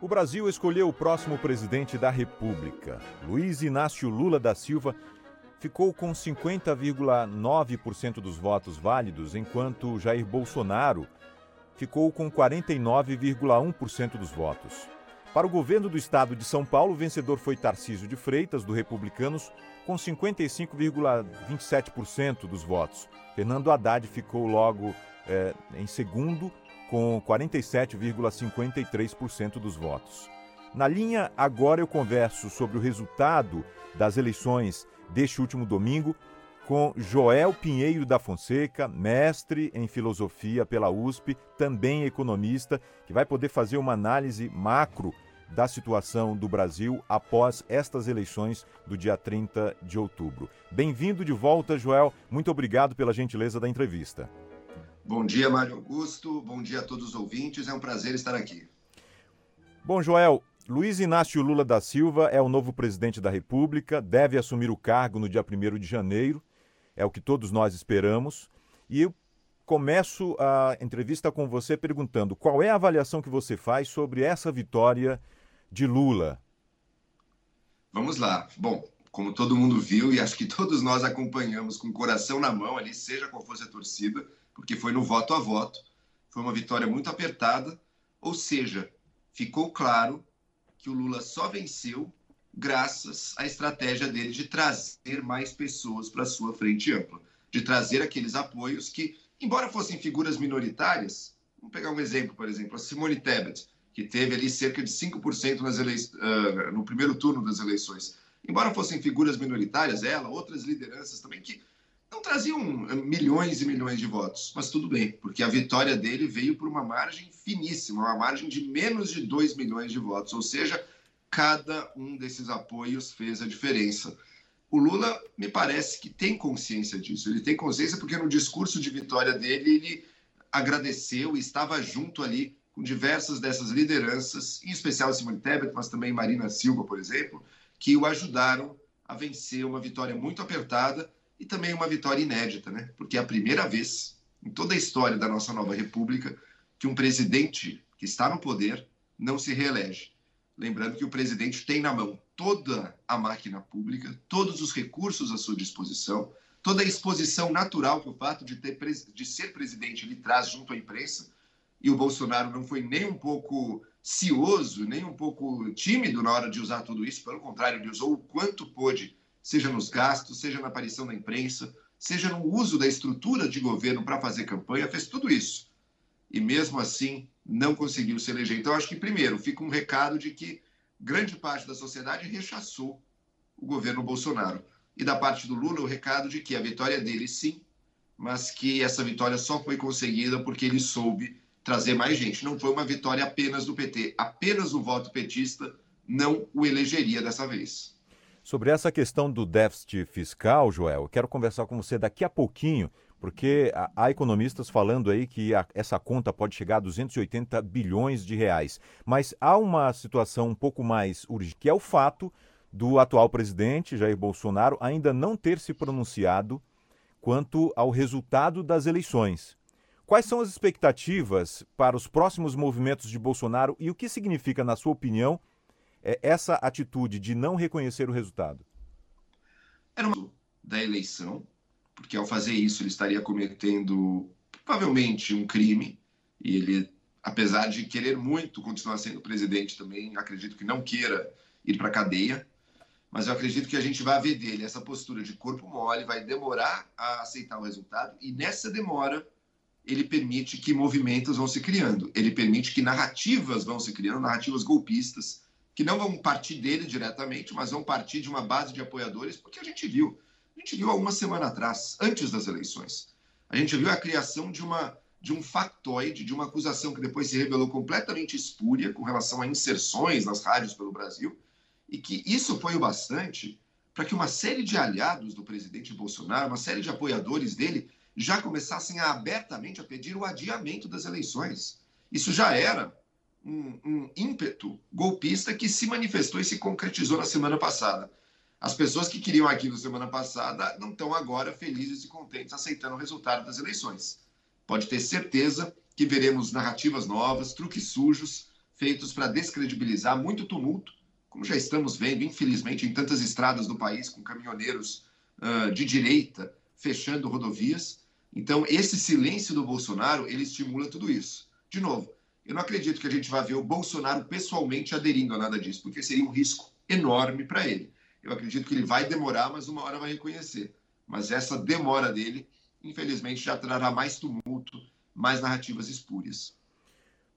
O Brasil escolheu o próximo presidente da República. Luiz Inácio Lula da Silva ficou com 50,9% dos votos válidos, enquanto Jair Bolsonaro ficou com 49,1% dos votos. Para o governo do estado de São Paulo, o vencedor foi Tarcísio de Freitas, do Republicanos, com 55,27% dos votos. Fernando Haddad ficou logo eh, em segundo, com 47,53% dos votos. Na linha Agora eu converso sobre o resultado das eleições deste último domingo com Joel Pinheiro da Fonseca, mestre em filosofia pela USP, também economista, que vai poder fazer uma análise macro da situação do Brasil após estas eleições do dia 30 de outubro. Bem-vindo de volta, Joel. Muito obrigado pela gentileza da entrevista. Bom dia, Mário Augusto. Bom dia a todos os ouvintes. É um prazer estar aqui. Bom, Joel, Luiz Inácio Lula da Silva é o novo presidente da República, deve assumir o cargo no dia 1 de janeiro, é o que todos nós esperamos. E eu começo a entrevista com você perguntando qual é a avaliação que você faz sobre essa vitória de Lula. Vamos lá. Bom, como todo mundo viu e acho que todos nós acompanhamos com o coração na mão ali, seja qual fosse a torcida, porque foi no voto a voto, foi uma vitória muito apertada, ou seja, ficou claro que o Lula só venceu graças à estratégia dele de trazer mais pessoas para a sua frente ampla, de trazer aqueles apoios que, embora fossem figuras minoritárias, vamos pegar um exemplo, por exemplo, a Simone Tebet, que teve ali cerca de 5% nas elei... Uh, no primeiro turno das eleições. Embora fossem figuras minoritárias, ela, outras lideranças também, que não traziam milhões e milhões de votos, mas tudo bem, porque a vitória dele veio por uma margem finíssima, uma margem de menos de 2 milhões de votos, ou seja, cada um desses apoios fez a diferença. O Lula me parece que tem consciência disso, ele tem consciência porque no discurso de vitória dele ele agradeceu e estava junto ali com diversas dessas lideranças, em especial Simone Tebet, mas também Marina Silva, por exemplo, que o ajudaram a vencer uma vitória muito apertada e também uma vitória inédita, né? Porque é a primeira vez em toda a história da nossa nova república que um presidente que está no poder não se reelege. Lembrando que o presidente tem na mão toda a máquina pública, todos os recursos à sua disposição, toda a exposição natural que o fato de, ter, de ser presidente lhe traz junto à imprensa. E o Bolsonaro não foi nem um pouco cioso, nem um pouco tímido na hora de usar tudo isso, pelo contrário, ele usou o quanto pôde seja nos gastos, seja na aparição da imprensa, seja no uso da estrutura de governo para fazer campanha, fez tudo isso. E mesmo assim não conseguiu se eleger. Então, acho que, primeiro, fica um recado de que grande parte da sociedade rechaçou o governo Bolsonaro. E da parte do Lula, o recado de que a vitória dele, sim, mas que essa vitória só foi conseguida porque ele soube trazer mais gente. Não foi uma vitória apenas do PT. Apenas o voto petista não o elegeria dessa vez. Sobre essa questão do déficit fiscal, Joel, quero conversar com você daqui a pouquinho, porque há economistas falando aí que a, essa conta pode chegar a 280 bilhões de reais. Mas há uma situação um pouco mais urgente, que é o fato do atual presidente, Jair Bolsonaro, ainda não ter se pronunciado quanto ao resultado das eleições. Quais são as expectativas para os próximos movimentos de Bolsonaro e o que significa, na sua opinião, essa atitude de não reconhecer o resultado? Era uma da eleição, porque ao fazer isso ele estaria cometendo provavelmente um crime e ele, apesar de querer muito continuar sendo presidente também, acredito que não queira ir para a cadeia, mas eu acredito que a gente vai ver dele essa postura de corpo mole, vai demorar a aceitar o resultado e nessa demora ele permite que movimentos vão se criando, ele permite que narrativas vão se criando, narrativas golpistas, que não vão partir dele diretamente, mas vão partir de uma base de apoiadores, porque a gente viu, a gente viu há uma semana atrás, antes das eleições, a gente viu a criação de uma de um factoide, de uma acusação que depois se revelou completamente espúria com relação a inserções nas rádios pelo Brasil, e que isso foi o bastante para que uma série de aliados do presidente Bolsonaro, uma série de apoiadores dele, já começassem a, abertamente a pedir o adiamento das eleições. Isso já era um, um ímpeto golpista que se manifestou e se concretizou na semana passada. As pessoas que queriam aquilo semana passada não estão agora felizes e contentes aceitando o resultado das eleições. Pode ter certeza que veremos narrativas novas, truques sujos, feitos para descredibilizar muito tumulto, como já estamos vendo, infelizmente, em tantas estradas do país, com caminhoneiros uh, de direita fechando rodovias. Então, esse silêncio do Bolsonaro, ele estimula tudo isso. De novo, eu não acredito que a gente vá ver o Bolsonaro pessoalmente aderindo a nada disso, porque seria um risco enorme para ele. Eu acredito que ele vai demorar, mas uma hora vai reconhecer. Mas essa demora dele, infelizmente, já trará mais tumulto, mais narrativas espúrias.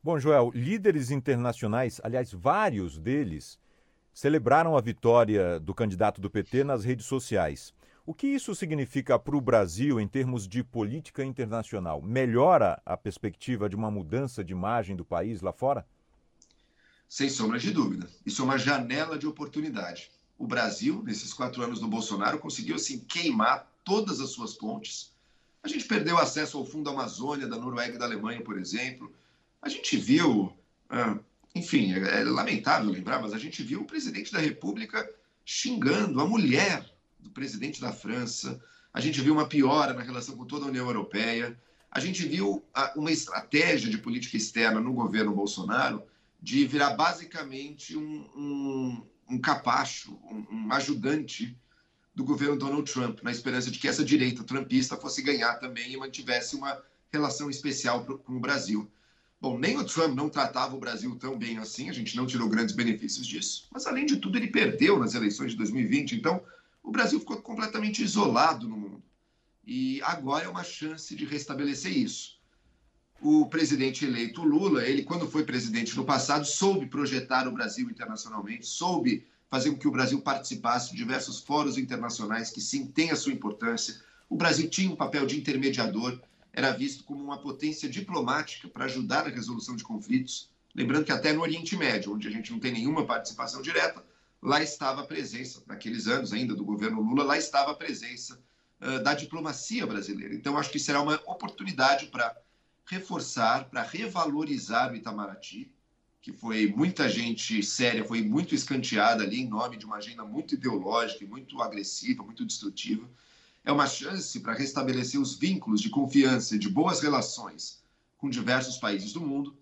Bom, Joel, líderes internacionais, aliás, vários deles, celebraram a vitória do candidato do PT nas redes sociais. O que isso significa para o Brasil em termos de política internacional? Melhora a perspectiva de uma mudança de imagem do país lá fora? Sem sombra de dúvida. Isso é uma janela de oportunidade. O Brasil, nesses quatro anos do Bolsonaro, conseguiu assim queimar todas as suas pontes. A gente perdeu acesso ao Fundo Amazônia da Noruega e da Alemanha, por exemplo. A gente viu, ah, enfim, é, é lamentável lembrar, mas a gente viu o presidente da República xingando a mulher do presidente da França. A gente viu uma piora na relação com toda a União Europeia. A gente viu uma estratégia de política externa no governo Bolsonaro de virar basicamente um, um, um capacho, um, um ajudante do governo Donald Trump, na esperança de que essa direita trumpista fosse ganhar também e mantivesse uma relação especial com o Brasil. Bom, nem o Trump não tratava o Brasil tão bem assim, a gente não tirou grandes benefícios disso. Mas, além de tudo, ele perdeu nas eleições de 2020, então o Brasil ficou completamente isolado no mundo. E agora é uma chance de restabelecer isso. O presidente eleito Lula, ele, quando foi presidente no passado, soube projetar o Brasil internacionalmente, soube fazer com que o Brasil participasse de diversos fóruns internacionais que, sim, têm a sua importância. O Brasil tinha um papel de intermediador era visto como uma potência diplomática para ajudar na resolução de conflitos. Lembrando que até no Oriente Médio, onde a gente não tem nenhuma participação direta, lá estava a presença, naqueles anos ainda do governo Lula, lá estava a presença uh, da diplomacia brasileira. Então, acho que será uma oportunidade para reforçar, para revalorizar o Itamaraty, que foi muita gente séria, foi muito escanteada ali em nome de uma agenda muito ideológica, muito agressiva, muito destrutiva é uma chance para restabelecer os vínculos de confiança e de boas relações com diversos países do mundo.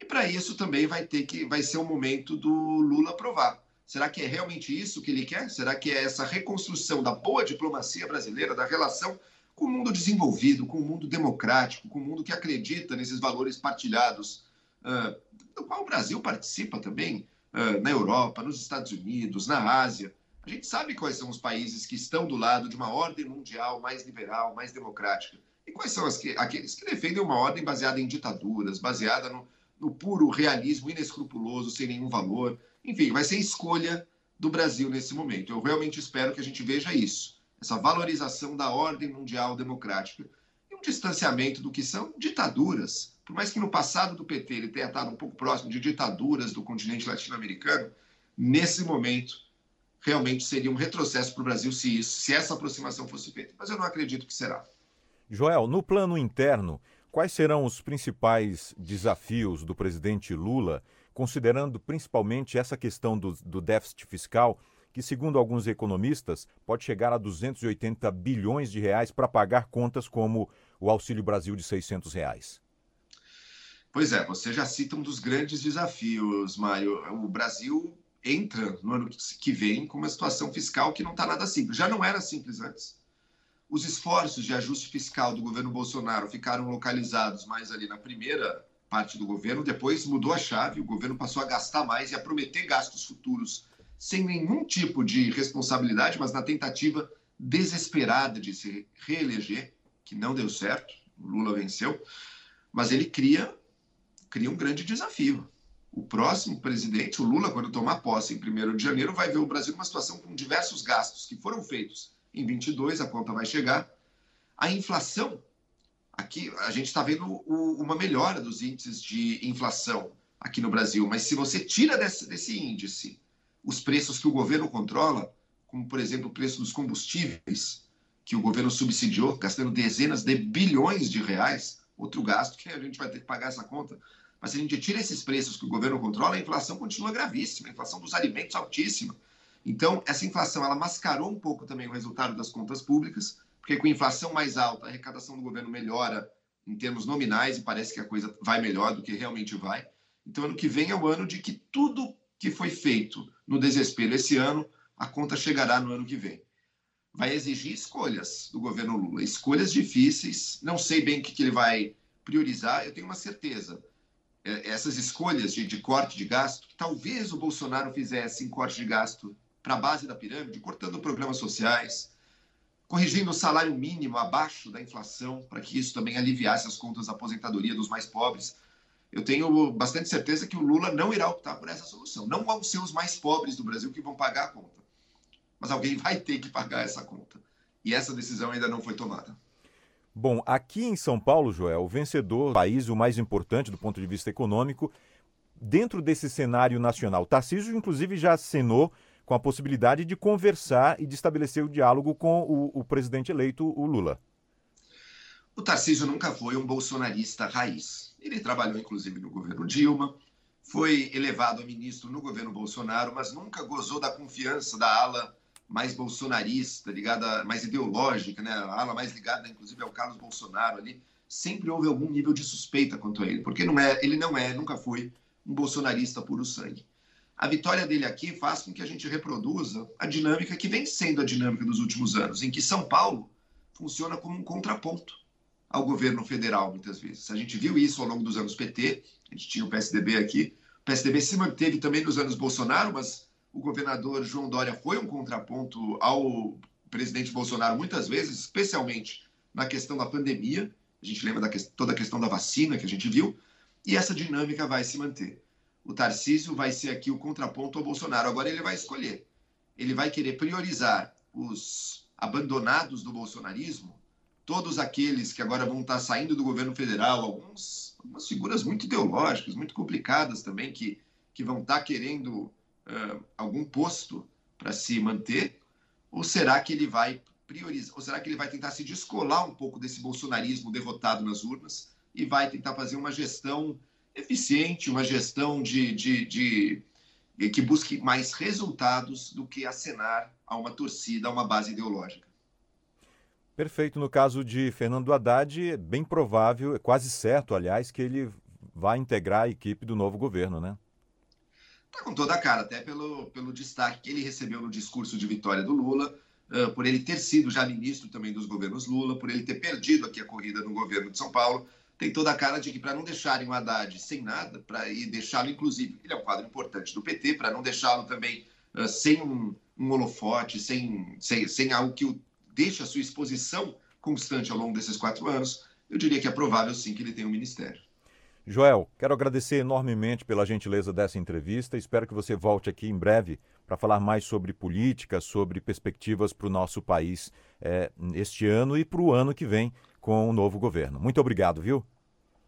E para isso também vai ter que vai ser o momento do Lula provar. Será que é realmente isso que ele quer? Será que é essa reconstrução da boa diplomacia brasileira, da relação com o mundo desenvolvido, com o mundo democrático, com o mundo que acredita nesses valores partilhados, uh, do qual o Brasil participa também, uh, na Europa, nos Estados Unidos, na Ásia? A gente sabe quais são os países que estão do lado de uma ordem mundial mais liberal, mais democrática. E quais são que, aqueles que defendem uma ordem baseada em ditaduras, baseada no, no puro realismo inescrupuloso, sem nenhum valor. Enfim, vai ser escolha do Brasil nesse momento. Eu realmente espero que a gente veja isso, essa valorização da ordem mundial democrática e um distanciamento do que são ditaduras. Por mais que no passado do PT ele tenha estado um pouco próximo de ditaduras do continente latino-americano, nesse momento realmente seria um retrocesso para o Brasil se, isso, se essa aproximação fosse feita. Mas eu não acredito que será. Joel, no plano interno, quais serão os principais desafios do presidente Lula, considerando principalmente essa questão do, do déficit fiscal, que, segundo alguns economistas, pode chegar a 280 bilhões de reais para pagar contas como o Auxílio Brasil de 600 reais? Pois é, você já cita um dos grandes desafios, Mário. O Brasil entra no ano que vem com uma situação fiscal que não está nada simples. Já não era simples antes. Os esforços de ajuste fiscal do governo Bolsonaro ficaram localizados mais ali na primeira parte do governo, depois mudou a chave, o governo passou a gastar mais e a prometer gastos futuros sem nenhum tipo de responsabilidade, mas na tentativa desesperada de se reeleger, que não deu certo, Lula venceu, mas ele cria, cria um grande desafio o próximo presidente, o Lula, quando tomar posse em 1 de janeiro, vai ver o Brasil numa situação com diversos gastos que foram feitos em 22, a conta vai chegar. A inflação, aqui a gente está vendo o, uma melhora dos índices de inflação aqui no Brasil, mas se você tira desse, desse índice os preços que o governo controla, como por exemplo o preço dos combustíveis, que o governo subsidiou, gastando dezenas de bilhões de reais, outro gasto que a gente vai ter que pagar essa conta mas se a gente tira esses preços que o governo controla, a inflação continua gravíssima, a inflação dos alimentos altíssima. Então, essa inflação ela mascarou um pouco também o resultado das contas públicas, porque com inflação mais alta, a arrecadação do governo melhora em termos nominais, e parece que a coisa vai melhor do que realmente vai. Então, ano que vem é o ano de que tudo que foi feito no desespero esse ano, a conta chegará no ano que vem. Vai exigir escolhas do governo Lula, escolhas difíceis. Não sei bem o que, ele vai priorizar, eu tenho uma certeza. É, essas escolhas de, de corte de gasto, talvez o Bolsonaro fizesse em corte de gasto para a base da pirâmide, cortando programas sociais, corrigindo o salário mínimo abaixo da inflação, para que isso também aliviasse as contas da aposentadoria dos mais pobres. Eu tenho bastante certeza que o Lula não irá optar por essa solução. Não vão ser os mais pobres do Brasil que vão pagar a conta. Mas alguém vai ter que pagar essa conta. E essa decisão ainda não foi tomada. Bom, aqui em São Paulo, Joel, o vencedor do país, o mais importante do ponto de vista econômico, dentro desse cenário nacional, Tarcísio, inclusive, já acenou com a possibilidade de conversar e de estabelecer o diálogo com o, o presidente eleito, o Lula. O Tarcísio nunca foi um bolsonarista raiz. Ele trabalhou, inclusive, no governo Dilma, foi elevado a ministro no governo Bolsonaro, mas nunca gozou da confiança da ala mais bolsonarista, ligada, mais ideológica, né? a ala mais ligada, inclusive, ao Carlos Bolsonaro ali. Sempre houve algum nível de suspeita quanto a ele, porque não é, ele não é, nunca foi um bolsonarista puro sangue. A vitória dele aqui faz com que a gente reproduza a dinâmica que vem sendo a dinâmica dos últimos anos, em que São Paulo funciona como um contraponto ao governo federal, muitas vezes. A gente viu isso ao longo dos anos PT, a gente tinha o PSDB aqui. O PSDB se manteve também nos anos Bolsonaro, mas o governador João Dória foi um contraponto ao presidente Bolsonaro muitas vezes, especialmente na questão da pandemia. A gente lembra da que, toda a questão da vacina que a gente viu, e essa dinâmica vai se manter o Tarcísio vai ser aqui o contraponto ao Bolsonaro. Agora ele vai escolher. Ele vai querer priorizar os abandonados do bolsonarismo, todos aqueles que agora vão estar saindo do governo federal, alguns, algumas figuras muito ideológicas, muito complicadas também, que, que vão estar querendo uh, algum posto para se manter, ou será que ele vai priorizar, ou será que ele vai tentar se descolar um pouco desse bolsonarismo derrotado nas urnas e vai tentar fazer uma gestão eficiente, uma gestão de, de, de, que busque mais resultados do que acenar a uma torcida, a uma base ideológica. Perfeito. No caso de Fernando Haddad, é bem provável, é quase certo, aliás, que ele vai integrar a equipe do novo governo, né? Está com toda a cara, até pelo, pelo destaque que ele recebeu no discurso de vitória do Lula, uh, por ele ter sido já ministro também dos governos Lula, por ele ter perdido aqui a corrida no governo de São Paulo tem toda a cara de que para não deixarem o Haddad sem nada, para deixá-lo, inclusive, ele é um quadro importante do PT, para não deixá-lo também uh, sem um, um, holofote, sem, sem, sem algo que o deixe a sua exposição constante ao longo desses quatro anos, eu diria que é provável sim que ele tenha um ministério. Joel, quero agradecer enormemente pela gentileza dessa entrevista. Espero que você volte aqui em breve para falar mais sobre política, sobre perspectivas para o nosso país é, este ano e para o ano que vem com o novo governo. Muito obrigado, viu?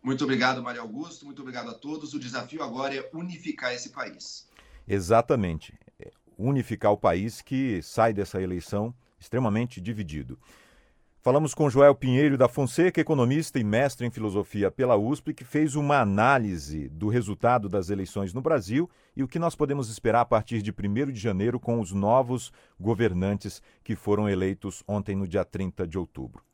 Muito obrigado, Mário Augusto. Muito obrigado a todos. O desafio agora é unificar esse país. Exatamente. É unificar o país que sai dessa eleição extremamente dividido. Falamos com Joel Pinheiro da Fonseca, economista e mestre em filosofia pela USP, que fez uma análise do resultado das eleições no Brasil e o que nós podemos esperar a partir de 1 de janeiro com os novos governantes que foram eleitos ontem, no dia 30 de outubro.